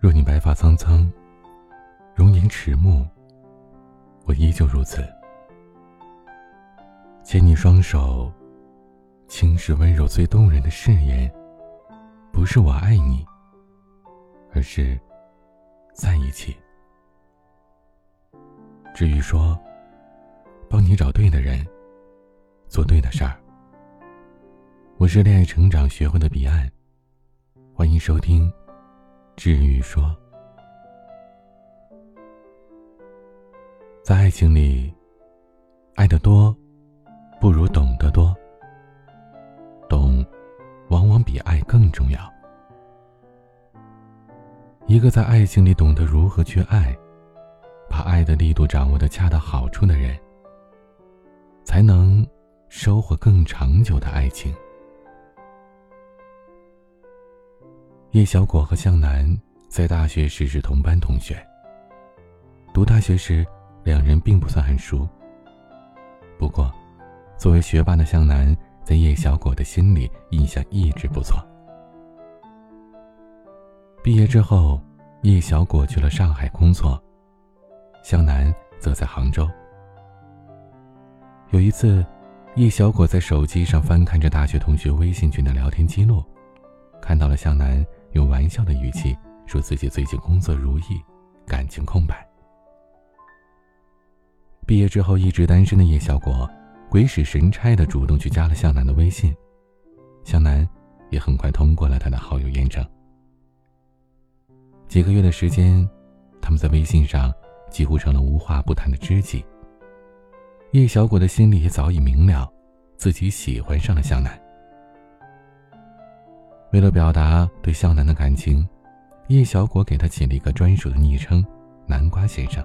若你白发苍苍，容颜迟暮，我依旧如此。牵你双手，轻视温柔最动人的誓言，不是我爱你，而是在一起。至于说，帮你找对的人，做对的事儿。我是恋爱成长学会的彼岸，欢迎收听。治愈说，在爱情里，爱得多不如懂得多，懂往往比爱更重要。一个在爱情里懂得如何去爱，把爱的力度掌握的恰到好处的人，才能收获更长久的爱情。叶小果和向南在大学时是同班同学。读大学时，两人并不算很熟。不过，作为学霸的向南，在叶小果的心里印象一直不错。毕业之后，叶小果去了上海工作，向南则在杭州。有一次，叶小果在手机上翻看着大学同学微信群的聊天记录，看到了向南。用玩笑的语气说自己最近工作如意，感情空白。毕业之后一直单身的叶小果，鬼使神差的主动去加了向南的微信，向南也很快通过了他的好友验证。几个月的时间，他们在微信上几乎成了无话不谈的知己。叶小果的心里也早已明了，自己喜欢上了向南。为了表达对向南的感情，叶小果给他起了一个专属的昵称“南瓜先生”。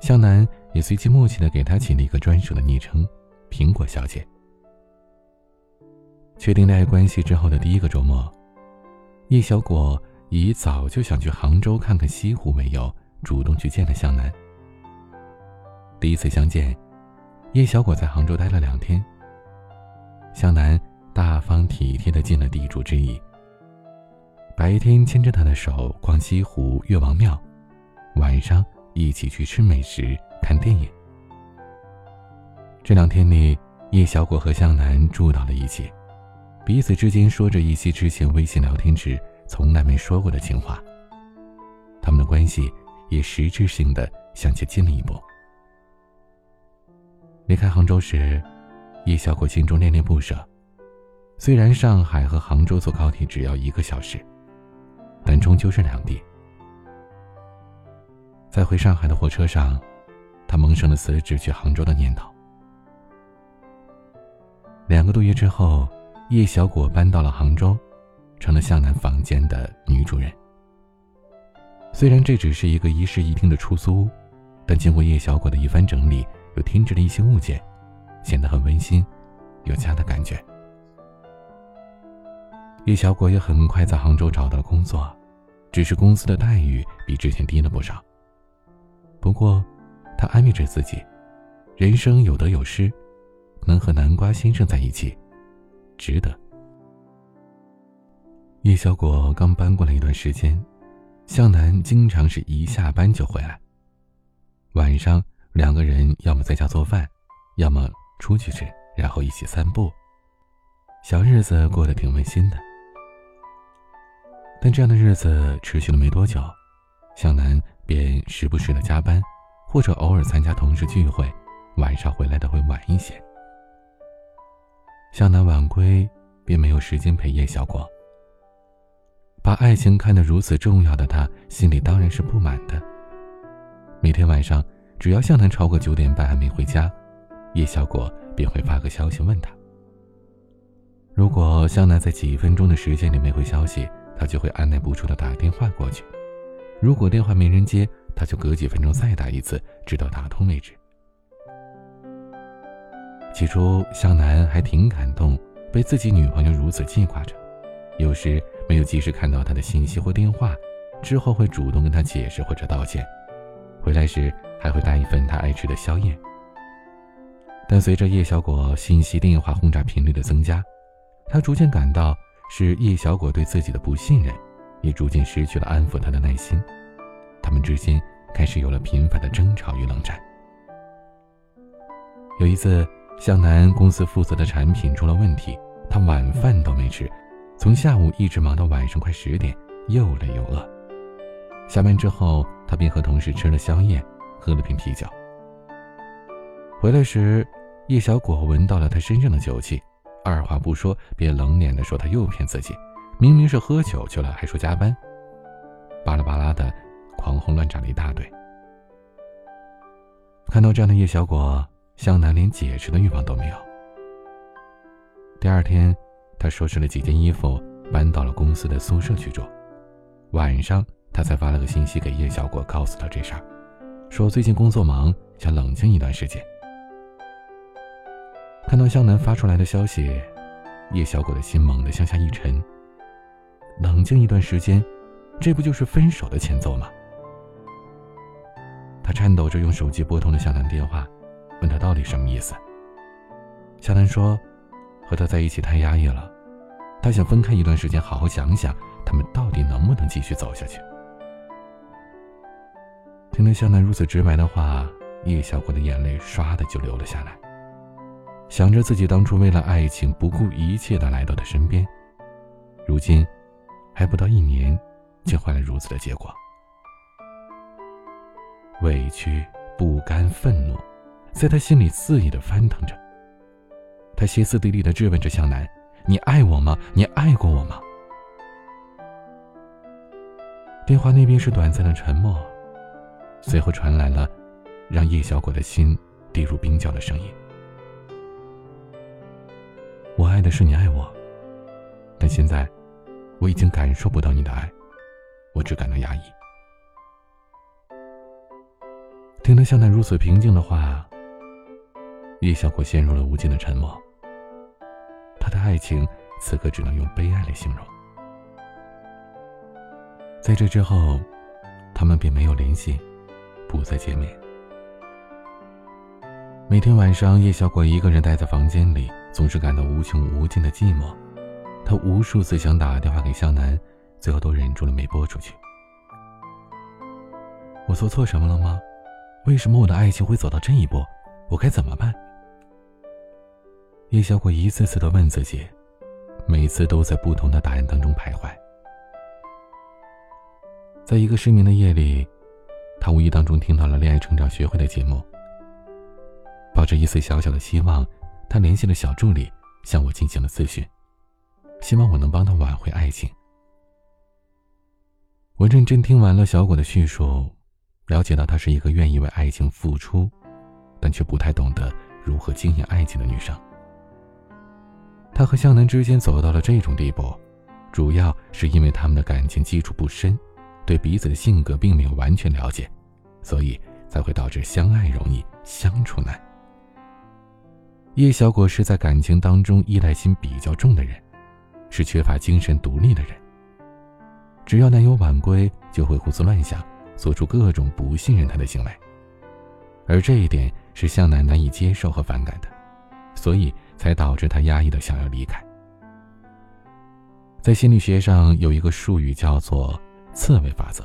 向南也随即默契的给他起了一个专属的昵称“苹果小姐”。确定恋爱关系之后的第一个周末，叶小果以早就想去杭州看看西湖为由，主动去见了向南。第一次相见，叶小果在杭州待了两天。向南。大方体贴的尽了地主之谊。白天牵着他的手逛西湖、岳王庙，晚上一起去吃美食、看电影。这两天里，叶小果和向南住到了一起，彼此之间说着一些之前微信聊天时从来没说过的情话。他们的关系也实质性的向前进了一步。离开杭州时，叶小果心中恋恋不舍。虽然上海和杭州坐高铁只要一个小时，但终究是两地。在回上海的火车上，他萌生了辞职去杭州的念头。两个多月之后，叶小果搬到了杭州，成了向南房间的女主人。虽然这只是一个一室一厅的出租屋，但经过叶小果的一番整理，又添置了一些物件，显得很温馨，有家的感觉。叶小果也很快在杭州找到了工作，只是公司的待遇比之前低了不少。不过，他安慰着自己，人生有得有失，能和南瓜先生在一起，值得。叶小果刚搬过来一段时间，向南经常是一下班就回来。晚上两个人要么在家做饭，要么出去吃，然后一起散步，小日子过得挺温馨的。但这样的日子持续了没多久，向南便时不时的加班，或者偶尔参加同事聚会，晚上回来的会晚一些。向南晚归，便没有时间陪叶小果。把爱情看得如此重要的他，心里当然是不满的。每天晚上，只要向南超过九点半还没回家，叶小果便会发个消息问他。如果向南在几分钟的时间里没回消息，他就会按耐不住的打电话过去，如果电话没人接，他就隔几分钟再打一次，直到打通为止。起初，向南还挺感动，被自己女朋友如此记挂着。有时没有及时看到他的信息或电话，之后会主动跟他解释或者道歉。回来时还会带一份他爱吃的宵夜。但随着叶小果信息、电话轰炸频率的增加，他逐渐感到。是叶小果对自己的不信任，也逐渐失去了安抚他的耐心，他们之间开始有了频繁的争吵与冷战。有一次，向南公司负责的产品出了问题，他晚饭都没吃，从下午一直忙到晚上快十点，又累又饿。下班之后，他便和同事吃了宵夜，喝了瓶啤酒。回来时，叶小果闻到了他身上的酒气，二话不说便冷脸的说他又骗自己。明明是喝酒去了，还说加班，巴拉巴拉的，狂轰乱炸了一大堆。看到这样的叶小果，向南连解释的欲望都没有。第二天，他收拾了几件衣服，搬到了公司的宿舍去住。晚上，他才发了个信息给叶小果，告诉他这事儿，说最近工作忙，想冷静一段时间。看到向南发出来的消息，叶小果的心猛地向下一沉。冷静一段时间，这不就是分手的前奏吗？他颤抖着用手机拨通了向南电话，问他到底什么意思。向南说：“和他在一起太压抑了，他想分开一段时间，好好想想他们到底能不能继续走下去。”听了向南如此直白的话，叶小果的眼泪唰的就流了下来。想着自己当初为了爱情不顾一切的来到他身边，如今。还不到一年，竟换了如此的结果。委屈、不甘、愤怒，在他心里肆意的翻腾着。他歇斯底里的质问着向南：“你爱我吗？你爱过我吗？”电话那边是短暂的沉默，随后传来了让叶小果的心跌入冰窖的声音：“我爱的是你爱我，但现在……”我已经感受不到你的爱，我只感到压抑。听了向南如此平静的话，叶小果陷入了无尽的沉默。他的爱情此刻只能用悲哀来形容。在这之后，他们便没有联系，不再见面。每天晚上，叶小果一个人待在房间里，总是感到无穷无尽的寂寞。他无数次想打电话给向南，最后都忍住了没拨出去。我做错什么了吗？为什么我的爱情会走到这一步？我该怎么办？叶小果一次次的问自己，每次都在不同的答案当中徘徊。在一个失眠的夜里，他无意当中听到了恋爱成长学会的节目。抱着一丝小小的希望，他联系了小助理，向我进行了咨询。希望我能帮他挽回爱情。我认真听完了小果的叙述，了解到她是一个愿意为爱情付出，但却不太懂得如何经营爱情的女生。她和向南之间走到了这种地步，主要是因为他们的感情基础不深，对彼此的性格并没有完全了解，所以才会导致相爱容易相处难。叶小果是在感情当中依赖心比较重的人。是缺乏精神独立的人。只要男友晚归，就会胡思乱想，做出各种不信任他的行为。而这一点是向南难以接受和反感的，所以才导致他压抑的想要离开。在心理学上有一个术语叫做“刺猬法则”，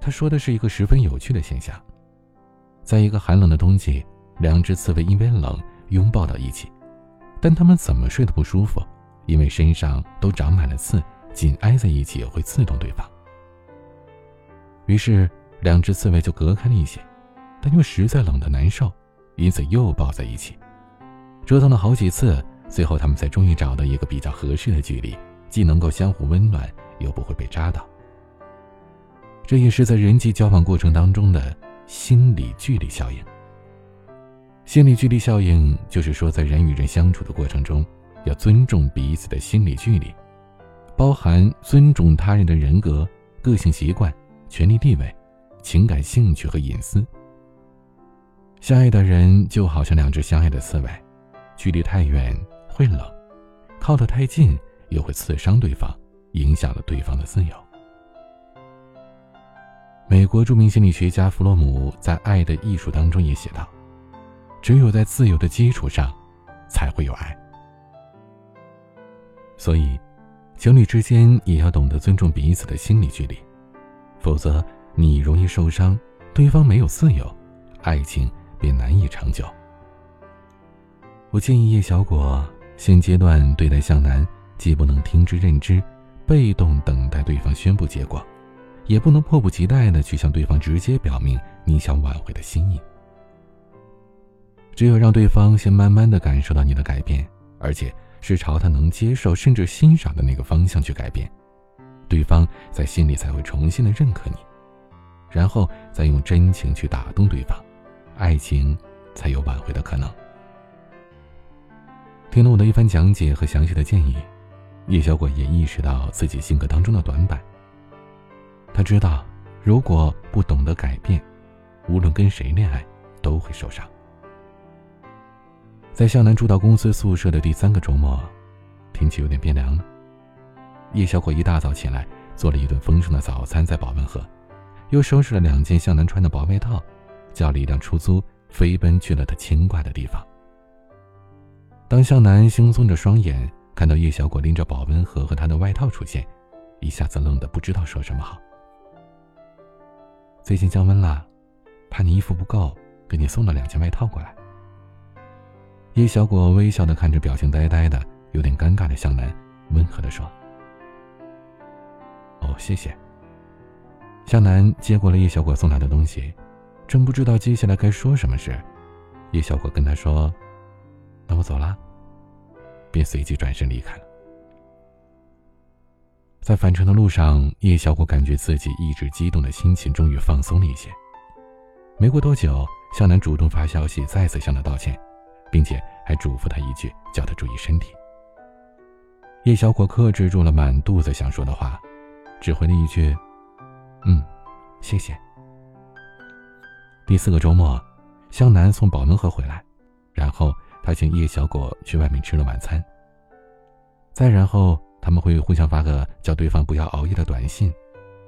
他说的是一个十分有趣的现象：在一个寒冷的冬季，两只刺猬因为冷拥抱到一起，但它们怎么睡都不舒服。因为身上都长满了刺，紧挨在一起会刺痛对方。于是，两只刺猬就隔开了一些，但又实在冷得难受，因此又抱在一起，折腾了好几次，最后他们才终于找到一个比较合适的距离，既能够相互温暖，又不会被扎到。这也是在人际交往过程当中的心理距离效应。心理距离效应就是说，在人与人相处的过程中。要尊重彼此的心理距离，包含尊重他人的人格、个性、习惯、权利地位、情感兴趣和隐私。相爱的人就好像两只相爱的刺猬，距离太远会冷，靠得太近又会刺伤对方，影响了对方的自由。美国著名心理学家弗洛姆在《爱的艺术》当中也写道：“只有在自由的基础上，才会有爱。”所以，情侣之间也要懂得尊重彼此的心理距离，否则你容易受伤，对方没有自由，爱情便难以长久。我建议叶小果现阶段对待向南，既不能听之任之，被动等待对方宣布结果，也不能迫不及待的去向对方直接表明你想挽回的心意。只有让对方先慢慢的感受到你的改变，而且。是朝他能接受甚至欣赏的那个方向去改变，对方在心里才会重新的认可你，然后再用真情去打动对方，爱情才有挽回的可能。听了我的一番讲解和详细的建议，叶小果也意识到自己性格当中的短板。他知道，如果不懂得改变，无论跟谁恋爱都会受伤。在向南住到公司宿舍的第三个周末，天气有点变凉了。叶小果一大早起来，做了一顿丰盛的早餐，在保温盒，又收拾了两件向南穿的薄外套，叫了一辆出租，飞奔去了他牵挂的地方。当向南惺忪着双眼，看到叶小果拎着保温盒和他的外套出现，一下子愣得不知道说什么好。最近降温了，怕你衣服不够，给你送了两件外套过来。叶小果微笑的看着表情呆呆的、有点尴尬的向南，温和的说：“哦，谢谢。”向南接过了叶小果送来的东西，正不知道接下来该说什么时，叶小果跟他说：“那我走了。”便随即转身离开了。在返程的路上，叶小果感觉自己一直激动的心情终于放松了一些。没过多久，向南主动发消息，再次向他道歉。并且还嘱咐他一句，叫他注意身体。叶小果克制住了满肚子想说的话，只回了一句：“嗯，谢谢。”第四个周末，向南送保温盒回来，然后他请叶小果去外面吃了晚餐。再然后，他们会互相发个叫对方不要熬夜的短信。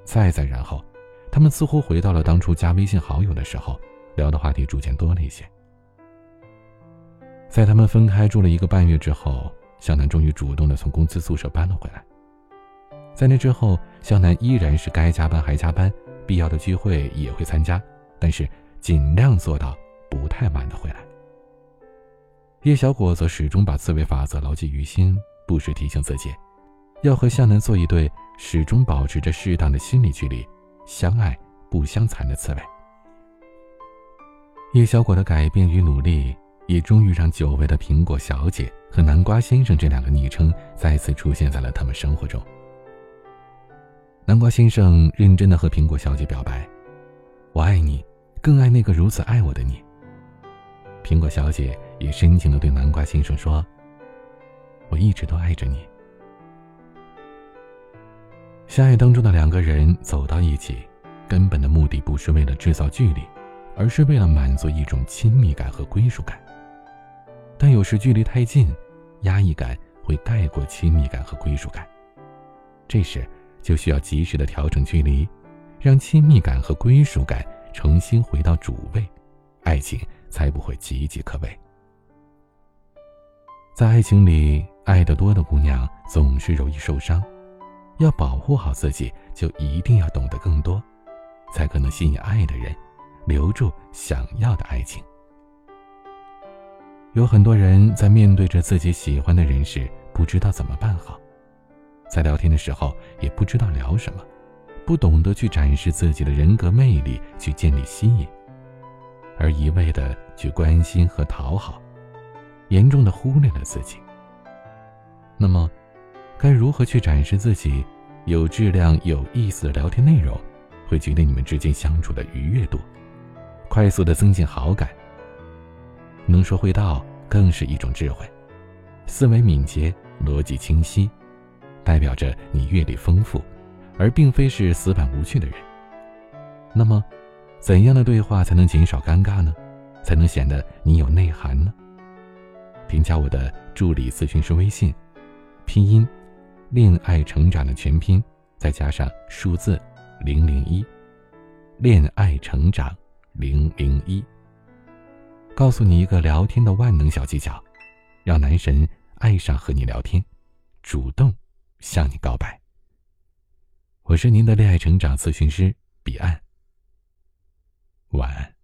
再再然后，他们似乎回到了当初加微信好友的时候，聊的话题逐渐多了一些。在他们分开住了一个半月之后，向南终于主动的从公司宿舍搬了回来。在那之后，向南依然是该加班还加班，必要的聚会也会参加，但是尽量做到不太晚的回来。叶小果则始终把刺猬法则牢记于心，不时提醒自己，要和向南做一对始终保持着适当的心理距离，相爱不相残的刺猬。叶小果的改变与努力。也终于让久违的苹果小姐和南瓜先生这两个昵称再次出现在了他们生活中。南瓜先生认真的和苹果小姐表白：“我爱你，更爱那个如此爱我的你。”苹果小姐也深情的对南瓜先生说：“我一直都爱着你。”相爱当中的两个人走到一起，根本的目的不是为了制造距离，而是为了满足一种亲密感和归属感。但有时距离太近，压抑感会盖过亲密感和归属感。这时就需要及时的调整距离，让亲密感和归属感重新回到主位，爱情才不会岌岌可危。在爱情里，爱得多的姑娘总是容易受伤，要保护好自己，就一定要懂得更多，才可能吸引爱的人，留住想要的爱情。有很多人在面对着自己喜欢的人时，不知道怎么办好，在聊天的时候也不知道聊什么，不懂得去展示自己的人格魅力，去建立吸引，而一味的去关心和讨好，严重的忽略了自己。那么，该如何去展示自己有质量、有意思的聊天内容，会决定你们之间相处的愉悦度，快速的增进好感？能说会道更是一种智慧，思维敏捷，逻辑清晰，代表着你阅历丰富，而并非是死板无趣的人。那么，怎样的对话才能减少尴尬呢？才能显得你有内涵呢？添加我的助理咨询师微信，拼音，恋爱成长的全拼，再加上数字零零一，恋爱成长零零一。告诉你一个聊天的万能小技巧让男神爱上和你聊天主动向你告白。我是您的恋爱成长咨询师彼岸。晚安。